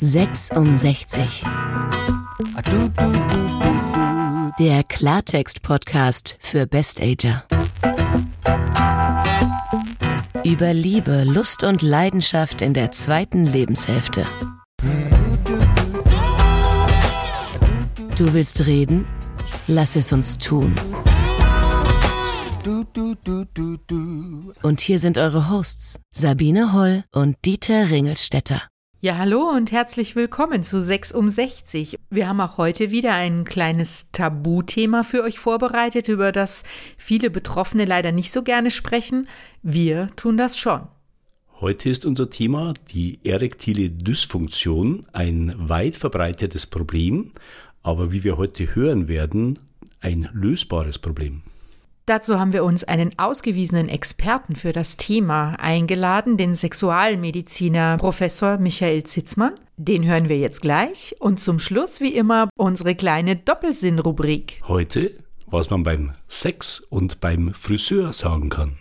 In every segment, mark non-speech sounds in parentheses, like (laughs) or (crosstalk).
Sechs um 60. Der Klartext-Podcast für Best-Ager. Über Liebe, Lust und Leidenschaft in der zweiten Lebenshälfte. Du willst reden? Lass es uns tun. Und hier sind eure Hosts, Sabine Holl und Dieter Ringelstetter. Ja, hallo und herzlich willkommen zu 6 um 60. Wir haben auch heute wieder ein kleines Tabuthema für euch vorbereitet, über das viele Betroffene leider nicht so gerne sprechen. Wir tun das schon. Heute ist unser Thema die erektile Dysfunktion, ein weit verbreitetes Problem, aber wie wir heute hören werden, ein lösbares Problem. Dazu haben wir uns einen ausgewiesenen Experten für das Thema eingeladen, den Sexualmediziner Professor Michael Zitzmann. Den hören wir jetzt gleich. Und zum Schluss, wie immer, unsere kleine Doppelsinn-Rubrik. Heute, was man beim Sex und beim Friseur sagen kann.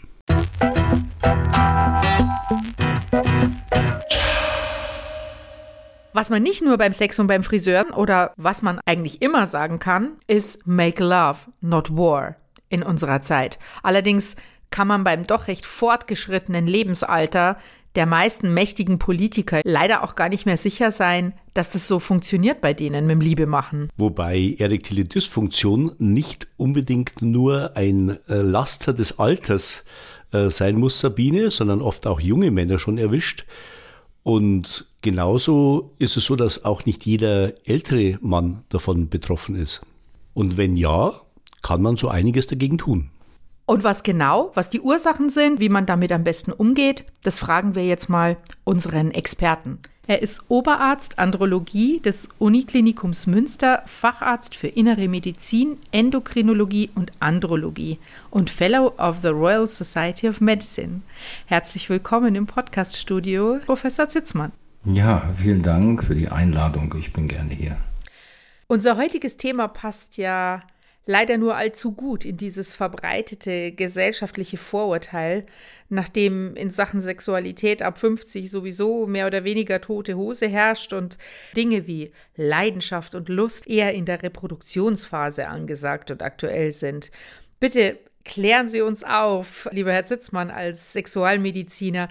Was man nicht nur beim Sex und beim Friseur oder was man eigentlich immer sagen kann, ist Make Love, not War in unserer Zeit. Allerdings kann man beim doch recht fortgeschrittenen Lebensalter der meisten mächtigen Politiker leider auch gar nicht mehr sicher sein, dass das so funktioniert bei denen mit dem Liebemachen. Wobei erektile Dysfunktion nicht unbedingt nur ein äh, Laster des Alters äh, sein muss, Sabine, sondern oft auch junge Männer schon erwischt. Und genauso ist es so, dass auch nicht jeder ältere Mann davon betroffen ist. Und wenn ja, kann man so einiges dagegen tun. Und was genau, was die Ursachen sind, wie man damit am besten umgeht, das fragen wir jetzt mal unseren Experten. Er ist Oberarzt Andrologie des Uniklinikums Münster, Facharzt für Innere Medizin, Endokrinologie und Andrologie und Fellow of the Royal Society of Medicine. Herzlich willkommen im Podcaststudio, Professor Zitzmann. Ja, vielen Dank für die Einladung. Ich bin gerne hier. Unser heutiges Thema passt ja leider nur allzu gut in dieses verbreitete gesellschaftliche Vorurteil, nachdem in Sachen Sexualität ab 50 sowieso mehr oder weniger tote Hose herrscht und Dinge wie Leidenschaft und Lust eher in der Reproduktionsphase angesagt und aktuell sind. Bitte klären Sie uns auf, lieber Herr Zitzmann als Sexualmediziner,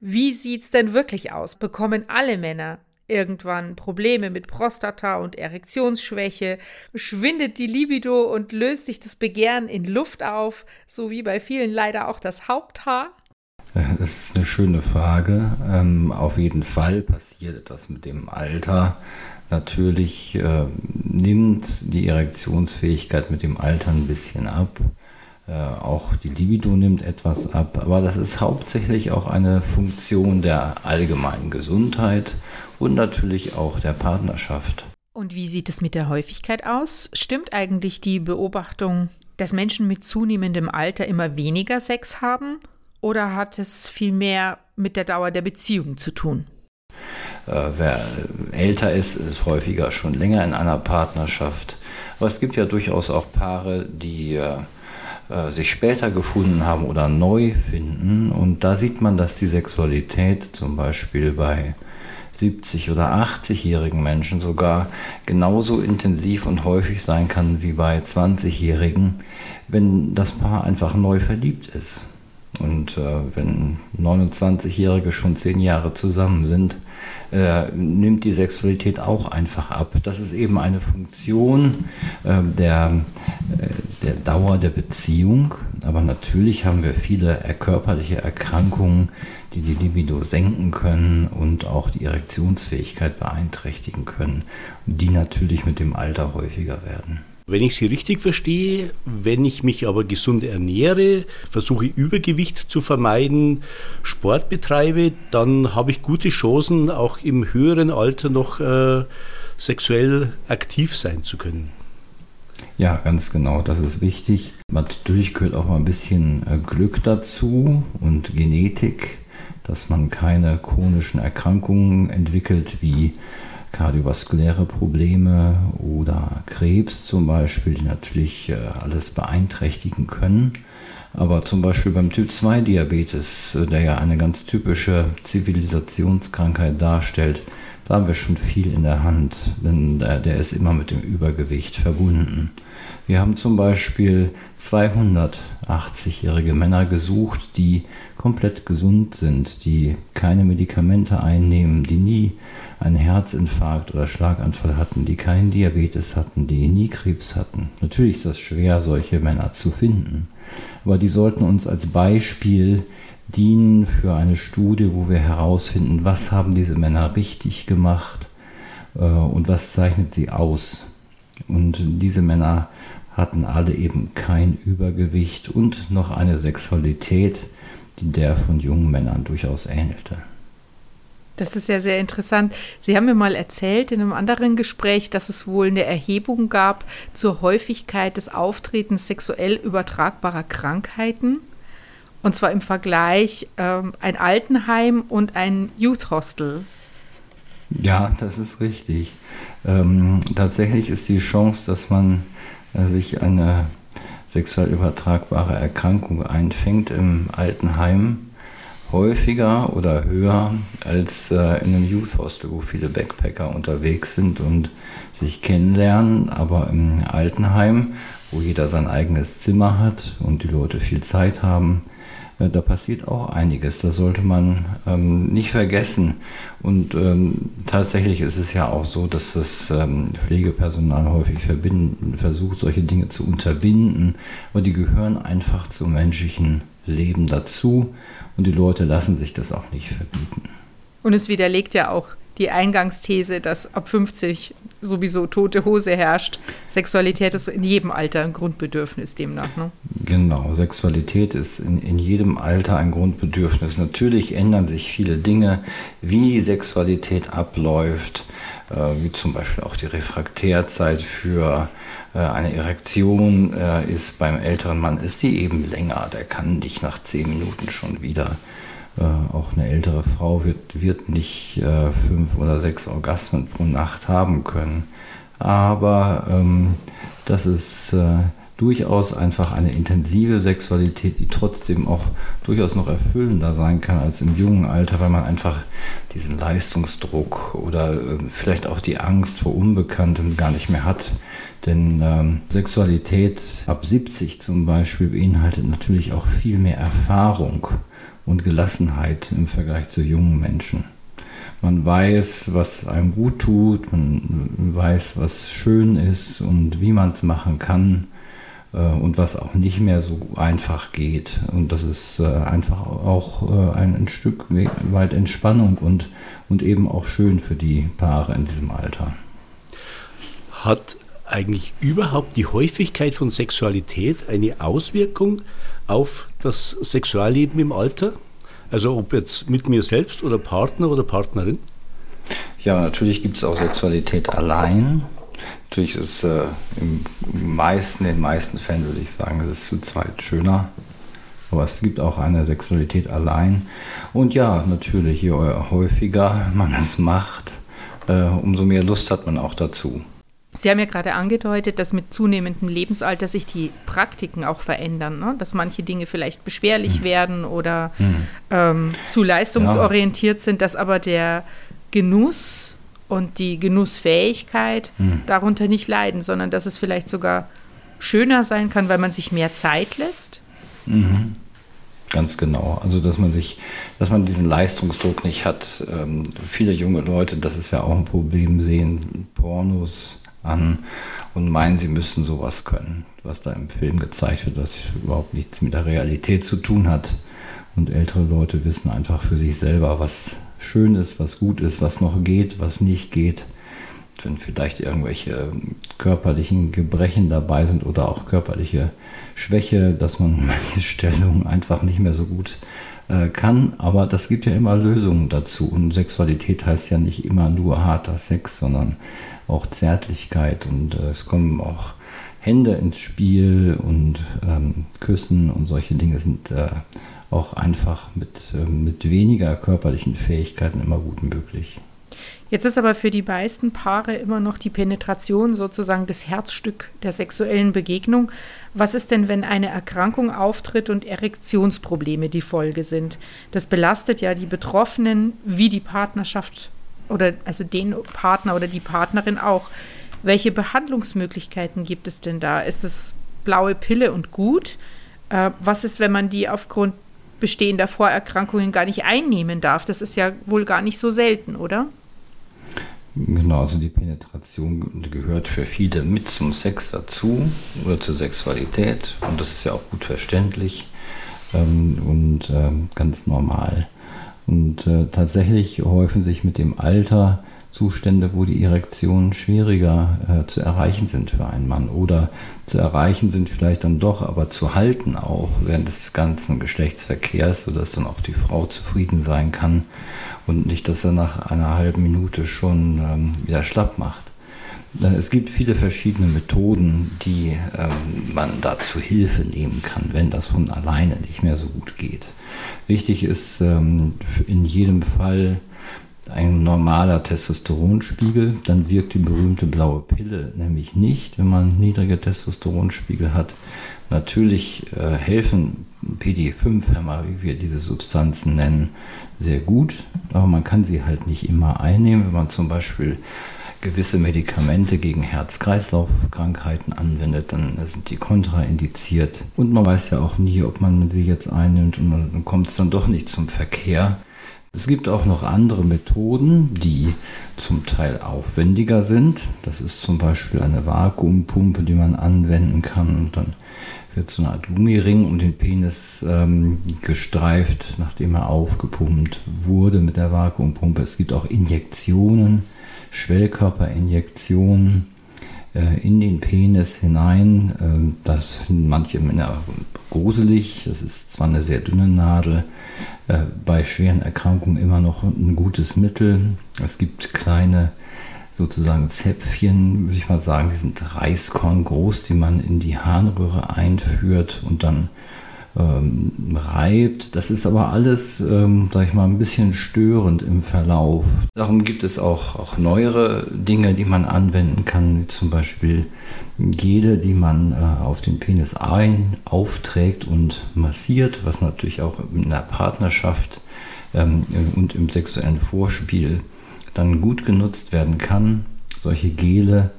wie sieht's denn wirklich aus? Bekommen alle Männer irgendwann Probleme mit Prostata und Erektionsschwäche, schwindet die Libido und löst sich das Begehren in Luft auf, so wie bei vielen leider auch das Haupthaar? Das ist eine schöne Frage. Ähm, auf jeden Fall passiert etwas mit dem Alter. Natürlich äh, nimmt die Erektionsfähigkeit mit dem Alter ein bisschen ab. Äh, auch die Libido nimmt etwas ab, aber das ist hauptsächlich auch eine Funktion der allgemeinen Gesundheit und natürlich auch der Partnerschaft. Und wie sieht es mit der Häufigkeit aus? Stimmt eigentlich die Beobachtung, dass Menschen mit zunehmendem Alter immer weniger Sex haben? Oder hat es vielmehr mit der Dauer der Beziehung zu tun? Äh, wer älter ist, ist häufiger schon länger in einer Partnerschaft. Aber es gibt ja durchaus auch Paare, die äh, sich später gefunden haben oder neu finden. Und da sieht man, dass die Sexualität zum Beispiel bei 70- oder 80-jährigen Menschen sogar genauso intensiv und häufig sein kann wie bei 20-Jährigen, wenn das Paar einfach neu verliebt ist. Und äh, wenn 29-Jährige schon zehn Jahre zusammen sind, äh, nimmt die Sexualität auch einfach ab. Das ist eben eine Funktion äh, der, äh, der Dauer der Beziehung. Aber natürlich haben wir viele körperliche Erkrankungen, die die Libido senken können und auch die Erektionsfähigkeit beeinträchtigen können, die natürlich mit dem Alter häufiger werden. Wenn ich Sie richtig verstehe, wenn ich mich aber gesund ernähre, versuche Übergewicht zu vermeiden, Sport betreibe, dann habe ich gute Chancen, auch im höheren Alter noch äh, sexuell aktiv sein zu können. Ja, ganz genau, das ist wichtig. Natürlich gehört auch mal ein bisschen äh, Glück dazu und Genetik dass man keine chronischen Erkrankungen entwickelt wie kardiovaskuläre Probleme oder Krebs zum Beispiel, die natürlich äh, alles beeinträchtigen können. Aber zum Beispiel beim Typ-2-Diabetes, äh, der ja eine ganz typische Zivilisationskrankheit darstellt, da haben wir schon viel in der Hand, denn der ist immer mit dem Übergewicht verbunden. Wir haben zum Beispiel 280-jährige Männer gesucht, die komplett gesund sind, die keine Medikamente einnehmen, die nie einen Herzinfarkt oder Schlaganfall hatten, die keinen Diabetes hatten, die nie Krebs hatten. Natürlich ist das schwer, solche Männer zu finden, aber die sollten uns als Beispiel dienen für eine Studie, wo wir herausfinden, was haben diese Männer richtig gemacht äh, und was zeichnet sie aus. Und diese Männer hatten alle eben kein Übergewicht und noch eine Sexualität, die der von jungen Männern durchaus ähnelte. Das ist ja sehr interessant. Sie haben mir mal erzählt in einem anderen Gespräch, dass es wohl eine Erhebung gab zur Häufigkeit des Auftretens sexuell übertragbarer Krankheiten. Und zwar im Vergleich ähm, ein Altenheim und ein Youth Hostel. Ja, das ist richtig. Ähm, tatsächlich ist die Chance, dass man sich eine sexuell übertragbare Erkrankung einfängt im Altenheim, häufiger oder höher als äh, in einem Youth Hostel, wo viele Backpacker unterwegs sind und sich kennenlernen. Aber im Altenheim, wo jeder sein eigenes Zimmer hat und die Leute viel Zeit haben, da passiert auch einiges. Das sollte man ähm, nicht vergessen. Und ähm, tatsächlich ist es ja auch so, dass das ähm, Pflegepersonal häufig versucht, solche Dinge zu unterbinden. Aber die gehören einfach zum menschlichen Leben dazu. Und die Leute lassen sich das auch nicht verbieten. Und es widerlegt ja auch die Eingangsthese, dass ab 50 sowieso tote Hose herrscht. Sexualität ist in jedem Alter ein Grundbedürfnis demnach. Ne? Genau, Sexualität ist in, in jedem Alter ein Grundbedürfnis. Natürlich ändern sich viele Dinge, wie die Sexualität abläuft, äh, wie zum Beispiel auch die Refraktärzeit für äh, eine Erektion äh, ist beim älteren Mann, ist die eben länger. Der kann dich nach zehn Minuten schon wieder äh, auch eine ältere Frau wird, wird nicht äh, fünf oder sechs Orgasmen pro Nacht haben können. Aber ähm, das ist äh, durchaus einfach eine intensive Sexualität, die trotzdem auch durchaus noch erfüllender sein kann als im jungen Alter, weil man einfach diesen Leistungsdruck oder äh, vielleicht auch die Angst vor Unbekanntem gar nicht mehr hat. Denn ähm, Sexualität ab 70 zum Beispiel beinhaltet natürlich auch viel mehr Erfahrung und Gelassenheit im Vergleich zu jungen Menschen. Man weiß, was einem gut tut, man weiß, was schön ist und wie man es machen kann äh, und was auch nicht mehr so einfach geht. Und das ist äh, einfach auch äh, ein, Stück weit Entspannung und, und eben auch schön für die Paare in diesem Alter. Hat eigentlich überhaupt die Häufigkeit von Sexualität eine Auswirkung auf das Sexualleben im Alter? Also ob jetzt mit mir selbst oder Partner oder Partnerin? Ja, natürlich gibt es auch Sexualität allein. Natürlich ist äh, im meisten, in den meisten Fällen würde ich sagen, es ist zu zweit schöner. Aber es gibt auch eine Sexualität allein. Und ja, natürlich, je häufiger man es macht, äh, umso mehr Lust hat man auch dazu. Sie haben ja gerade angedeutet, dass mit zunehmendem Lebensalter sich die Praktiken auch verändern, ne? dass manche Dinge vielleicht beschwerlich hm. werden oder hm. ähm, zu leistungsorientiert ja. sind, dass aber der Genuss und die Genussfähigkeit hm. darunter nicht leiden, sondern dass es vielleicht sogar schöner sein kann, weil man sich mehr Zeit lässt. Mhm. Ganz genau. Also dass man sich, dass man diesen Leistungsdruck nicht hat. Ähm, viele junge Leute, das ist ja auch ein Problem, sehen Pornos an und meinen, sie müssten sowas können, was da im Film gezeigt wird, was überhaupt nichts mit der Realität zu tun hat. Und ältere Leute wissen einfach für sich selber, was schön ist, was gut ist, was noch geht, was nicht geht. Wenn vielleicht irgendwelche körperlichen Gebrechen dabei sind oder auch körperliche Schwäche, dass man (laughs) manche Stellungen einfach nicht mehr so gut äh, kann. Aber das gibt ja immer Lösungen dazu. Und Sexualität heißt ja nicht immer nur harter Sex, sondern auch Zärtlichkeit und äh, es kommen auch Hände ins Spiel und ähm, Küssen und solche Dinge sind äh, auch einfach mit, äh, mit weniger körperlichen Fähigkeiten immer gut möglich. Jetzt ist aber für die meisten Paare immer noch die Penetration sozusagen das Herzstück der sexuellen Begegnung. Was ist denn, wenn eine Erkrankung auftritt und Erektionsprobleme die Folge sind? Das belastet ja die Betroffenen wie die Partnerschaft oder also den Partner oder die Partnerin auch. Welche Behandlungsmöglichkeiten gibt es denn da? Ist es blaue Pille und gut? Äh, was ist, wenn man die aufgrund bestehender Vorerkrankungen gar nicht einnehmen darf? Das ist ja wohl gar nicht so selten, oder? Genau, also die Penetration gehört für viele mit zum Sex dazu oder zur Sexualität und das ist ja auch gut verständlich ähm, und äh, ganz normal. Und äh, tatsächlich häufen sich mit dem Alter Zustände, wo die Erektionen schwieriger äh, zu erreichen sind für einen Mann oder zu erreichen sind vielleicht dann doch, aber zu halten auch während des ganzen Geschlechtsverkehrs, sodass dann auch die Frau zufrieden sein kann und nicht, dass er nach einer halben Minute schon ähm, wieder schlapp macht. Äh, es gibt viele verschiedene Methoden, die ähm, man da zu Hilfe nehmen kann, wenn das von alleine nicht mehr so gut geht. Wichtig ist ähm, in jedem Fall ein normaler Testosteronspiegel, dann wirkt die berühmte blaue Pille nämlich nicht, wenn man niedrige Testosteronspiegel hat. Natürlich äh, helfen PD5-Hämmer, wie wir diese Substanzen nennen, sehr gut, aber man kann sie halt nicht immer einnehmen, wenn man zum Beispiel gewisse Medikamente gegen Herz-Kreislauf-Krankheiten anwendet, dann sind die kontraindiziert. Und man weiß ja auch nie, ob man sie jetzt einnimmt und dann kommt es dann doch nicht zum Verkehr. Es gibt auch noch andere Methoden, die zum Teil aufwendiger sind. Das ist zum Beispiel eine Vakuumpumpe, die man anwenden kann. Und dann wird so eine Art Gummiring um den Penis ähm, gestreift, nachdem er aufgepumpt wurde mit der Vakuumpumpe. Es gibt auch Injektionen, Schwellkörperinjektionen in den Penis hinein. Ähm, das finden manche Männer gruselig. Das ist zwar eine sehr dünne Nadel, äh, bei schweren Erkrankungen immer noch ein gutes Mittel. Es gibt kleine sozusagen Zäpfchen, würde ich mal sagen, die sind Reiskorn groß, die man in die Harnröhre einführt und dann ähm, reibt. Das ist aber alles, ähm, sag ich mal, ein bisschen störend im Verlauf. Darum gibt es auch, auch neuere Dinge, die man anwenden kann, wie zum Beispiel Gele, die man äh, auf den Penis ein, aufträgt und massiert, was natürlich auch in der Partnerschaft ähm, und im sexuellen Vorspiel dann gut genutzt werden kann. Solche Gele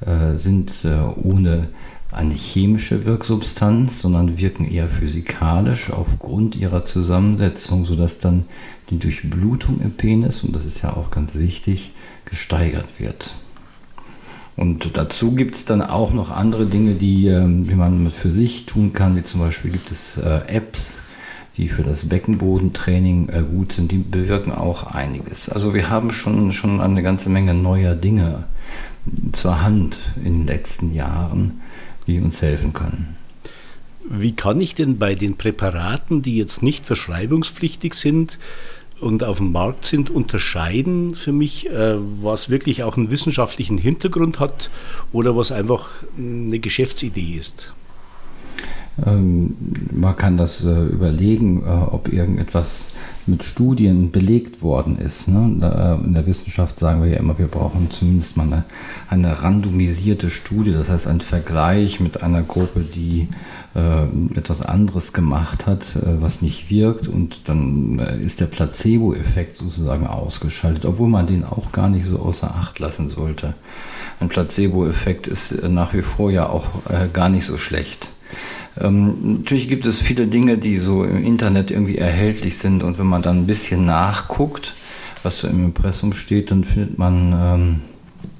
äh, sind äh, ohne eine chemische Wirksubstanz, sondern wirken eher physikalisch aufgrund ihrer Zusammensetzung, sodass dann die Durchblutung im Penis, und das ist ja auch ganz wichtig, gesteigert wird. Und dazu gibt es dann auch noch andere Dinge, die, ähm, die man für sich tun kann, wie zum Beispiel gibt es äh, Apps, die für das Beckenbodentraining äh, gut sind, die bewirken auch einiges. Also wir haben schon, schon eine ganze Menge neuer Dinge zur Hand in den letzten Jahren, die uns helfen können. Wie kann ich denn bei den Präparaten, die jetzt nicht verschreibungspflichtig sind und auf dem Markt sind, unterscheiden für mich, äh, was wirklich auch einen wissenschaftlichen Hintergrund hat oder was einfach eine Geschäftsidee ist? Ähm, man kann das äh, überlegen, äh, ob irgendetwas mit Studien belegt worden ist. Ne? Äh, in der Wissenschaft sagen wir ja immer, wir brauchen zumindest mal eine, eine randomisierte Studie, das heißt ein Vergleich mit einer Gruppe, die etwas anderes gemacht hat, was nicht wirkt und dann ist der Placebo-Effekt sozusagen ausgeschaltet, obwohl man den auch gar nicht so außer Acht lassen sollte. Ein Placebo-Effekt ist nach wie vor ja auch gar nicht so schlecht. Ähm, natürlich gibt es viele Dinge, die so im Internet irgendwie erhältlich sind und wenn man dann ein bisschen nachguckt, was so im Impressum steht, dann findet man ähm,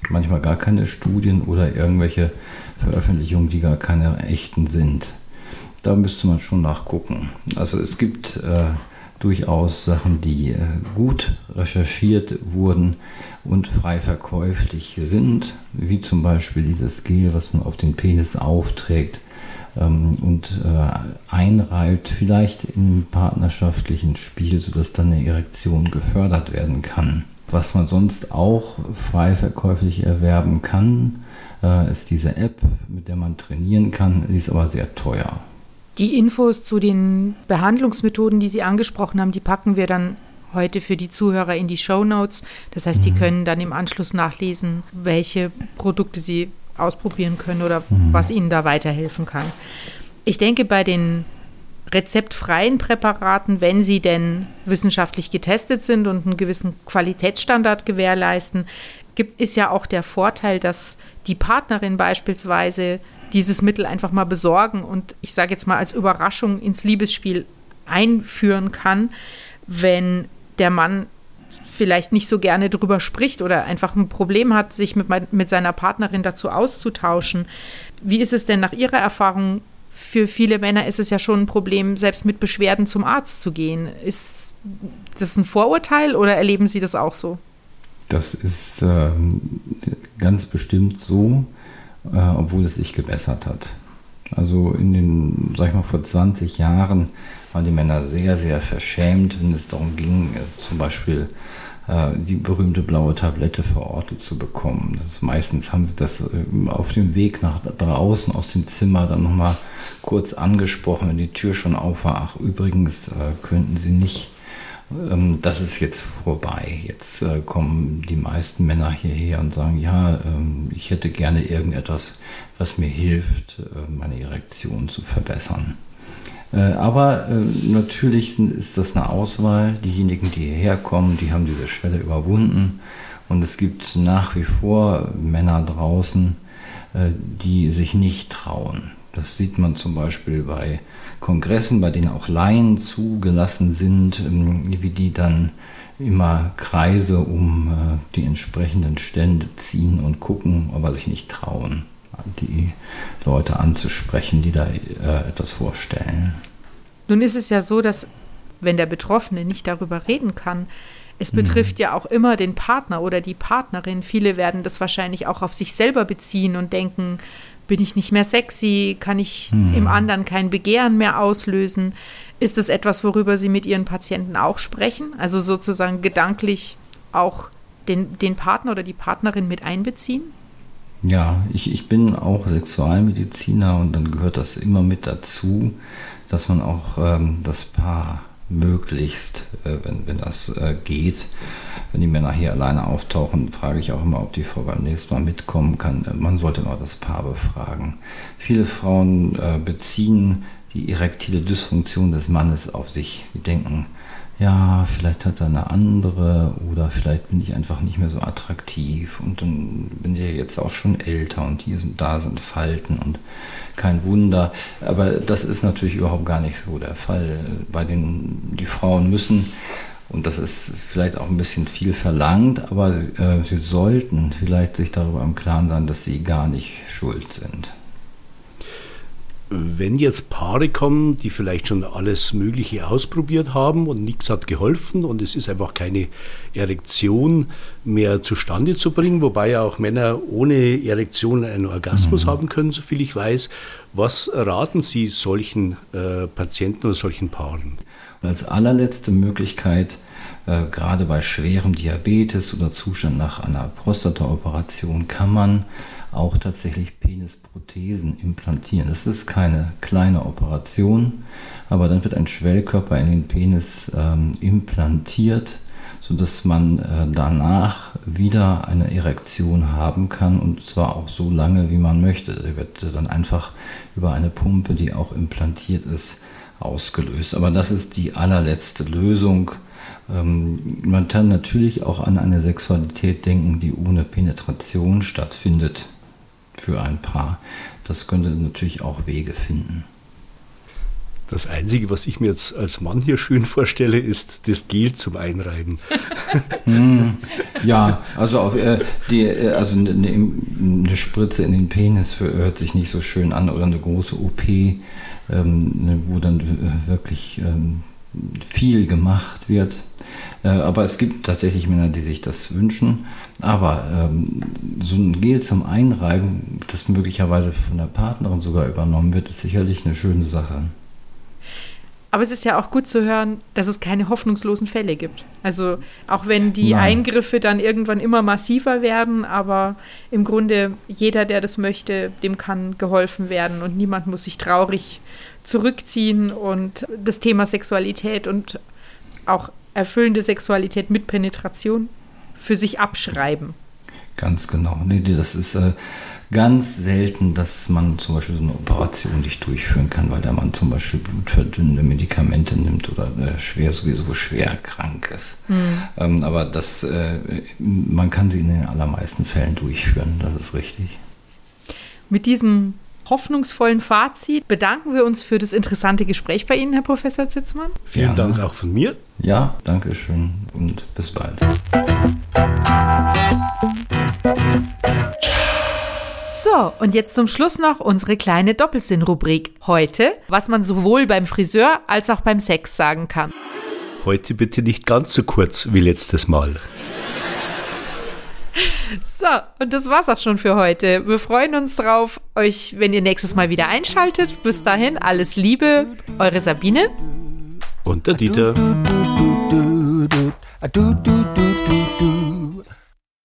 manchmal gar keine Studien oder irgendwelche Veröffentlichungen, die gar keine echten sind. Da müsste man schon nachgucken. Also es gibt äh, durchaus Sachen, die äh, gut recherchiert wurden und frei verkäuflich sind, wie zum Beispiel dieses Gel, was man auf den Penis aufträgt und äh, einreibt, vielleicht im partnerschaftlichen Spiel, sodass dann eine Erektion gefördert werden kann. Was man sonst auch frei verkäuflich erwerben kann, äh, ist diese App, mit der man trainieren kann. Die ist aber sehr teuer. Die Infos zu den Behandlungsmethoden, die Sie angesprochen haben, die packen wir dann heute für die Zuhörer in die Show Notes. Das heißt, die mhm. können dann im Anschluss nachlesen, welche Produkte sie ausprobieren können oder mhm. was ihnen da weiterhelfen kann. Ich denke, bei den rezeptfreien Präparaten, wenn sie denn wissenschaftlich getestet sind und einen gewissen Qualitätsstandard gewährleisten, gibt, ist ja auch der Vorteil, dass die Partnerin beispielsweise dieses Mittel einfach mal besorgen und ich sage jetzt mal als Überraschung ins Liebesspiel einführen kann, wenn der Mann vielleicht nicht so gerne drüber spricht oder einfach ein Problem hat, sich mit, mit seiner Partnerin dazu auszutauschen. Wie ist es denn nach Ihrer Erfahrung? Für viele Männer ist es ja schon ein Problem, selbst mit Beschwerden zum Arzt zu gehen. Ist das ein Vorurteil oder erleben Sie das auch so? Das ist äh, ganz bestimmt so, äh, obwohl es sich gebessert hat. Also in den, sag ich mal, vor 20 Jahren waren die Männer sehr, sehr verschämt, wenn es darum ging, äh, zum Beispiel äh, die berühmte blaue Tablette verortet zu bekommen. Das meistens haben sie das äh, auf dem Weg nach draußen aus dem Zimmer dann nochmal kurz angesprochen, wenn die Tür schon auf war. Ach, übrigens äh, könnten sie nicht das ist jetzt vorbei. Jetzt äh, kommen die meisten Männer hierher und sagen, ja, ähm, ich hätte gerne irgendetwas, was mir hilft, äh, meine Erektion zu verbessern. Äh, aber natürlich ist das eine Auswahl. Diejenigen, die hierher kommen, die haben diese Schwelle überwunden. Und es gibt nach wie vor Männer draußen, die sich nicht trauen. Das sieht man zum Beispiel bei Kongressen, bei denen auch Laien zugelassen sind, ähm, wie die dann immer Kreise um äh, die entsprechenden Stände ziehen und gucken, aber sich nicht trauen, die Leute anzusprechen, die da äh, etwas vorstellen. Nun ist es ja so, dass wenn der Betroffene nicht darüber reden kann, es mhm. betrifft ja auch immer den Partner oder die Partnerin. Viele werden das wahrscheinlich auch auf sich selber beziehen und denken, bin ich nicht mehr sexy? Kann ich hm. im anderen kein Begehren mehr auslösen? Ist es etwas, worüber Sie mit Ihren Patienten auch sprechen? Also sozusagen gedanklich auch den, den Partner oder die Partnerin mit einbeziehen? Ja, ich, ich bin auch Sexualmediziner und dann gehört das immer mit dazu, dass man auch ähm, das Paar möglichst, äh, wenn, wenn das äh, geht, wenn die Männer hier alleine auftauchen, frage ich auch immer, ob die Frau beim nächsten Mal mitkommen kann. Man sollte noch das Paar befragen. Viele Frauen äh, beziehen die erektile Dysfunktion des Mannes auf sich. Die denken, ja, vielleicht hat er eine andere oder vielleicht bin ich einfach nicht mehr so attraktiv und dann bin ich ja jetzt auch schon älter und hier sind, da sind Falten und kein Wunder. Aber das ist natürlich überhaupt gar nicht so der Fall. Bei den, die Frauen müssen und das ist vielleicht auch ein bisschen viel verlangt, aber äh, sie sollten vielleicht sich darüber im Klaren sein, dass sie gar nicht schuld sind. Wenn jetzt Paare kommen, die vielleicht schon alles Mögliche ausprobiert haben und nichts hat geholfen und es ist einfach keine Erektion mehr zustande zu bringen, wobei ja auch Männer ohne Erektion einen Orgasmus mhm. haben können, soviel ich weiß. Was raten Sie solchen äh, Patienten oder solchen Paaren? als allerletzte Möglichkeit, äh, gerade bei schwerem Diabetes oder Zustand nach einer Prostataoperation, kann man auch tatsächlich Penisprothesen implantieren. Das ist keine kleine Operation, aber dann wird ein Schwellkörper in den Penis ähm, implantiert, sodass man äh, danach wieder eine Erektion haben kann und zwar auch so lange, wie man möchte. Der wird dann einfach über eine Pumpe, die auch implantiert ist, ausgelöst. Aber das ist die allerletzte Lösung. Ähm, man kann natürlich auch an eine Sexualität denken, die ohne Penetration stattfindet für ein Paar. Das könnte natürlich auch Wege finden. Das Einzige, was ich mir jetzt als Mann hier schön vorstelle, ist das Gel zum Einreiben. hm, ja, also, auf, äh, die, äh, also eine, eine, Spritze in den Penis hört sich nicht so schön an oder eine große OP ähm, ne, wo dann wirklich ähm, viel gemacht wird. Äh, aber es gibt tatsächlich Männer, die sich das wünschen. Aber ähm, so ein Gel zum Einreiben, das möglicherweise von der Partnerin sogar übernommen wird, ist sicherlich eine schöne Sache. Aber es ist ja auch gut zu hören, dass es keine hoffnungslosen Fälle gibt. Also auch wenn die Nein. Eingriffe dann irgendwann immer massiver werden, aber im Grunde jeder, der das möchte, dem kann geholfen werden und niemand muss sich traurig zurückziehen und das Thema Sexualität und auch erfüllende Sexualität mit Penetration für sich abschreiben. Ganz genau. Nee, das ist äh, ganz selten, dass man zum Beispiel so eine Operation nicht durchführen kann, weil der Mann zum Beispiel blutverdünnende Medikamente nimmt oder äh, schwer sowieso schwer krank ist. Mhm. Ähm, aber das, äh, man kann sie in den allermeisten Fällen durchführen, das ist richtig. Mit diesem hoffnungsvollen Fazit bedanken wir uns für das interessante Gespräch bei Ihnen, Herr Professor Zitzmann. Vielen Dank auch von mir. Ja, danke schön und bis bald. So, und jetzt zum Schluss noch unsere kleine Doppelsinn-Rubrik. Heute, was man sowohl beim Friseur als auch beim Sex sagen kann. Heute bitte nicht ganz so kurz wie letztes Mal. So, und das war's auch schon für heute. Wir freuen uns drauf, euch, wenn ihr nächstes Mal wieder einschaltet. Bis dahin, alles Liebe, eure Sabine. Und der Dieter.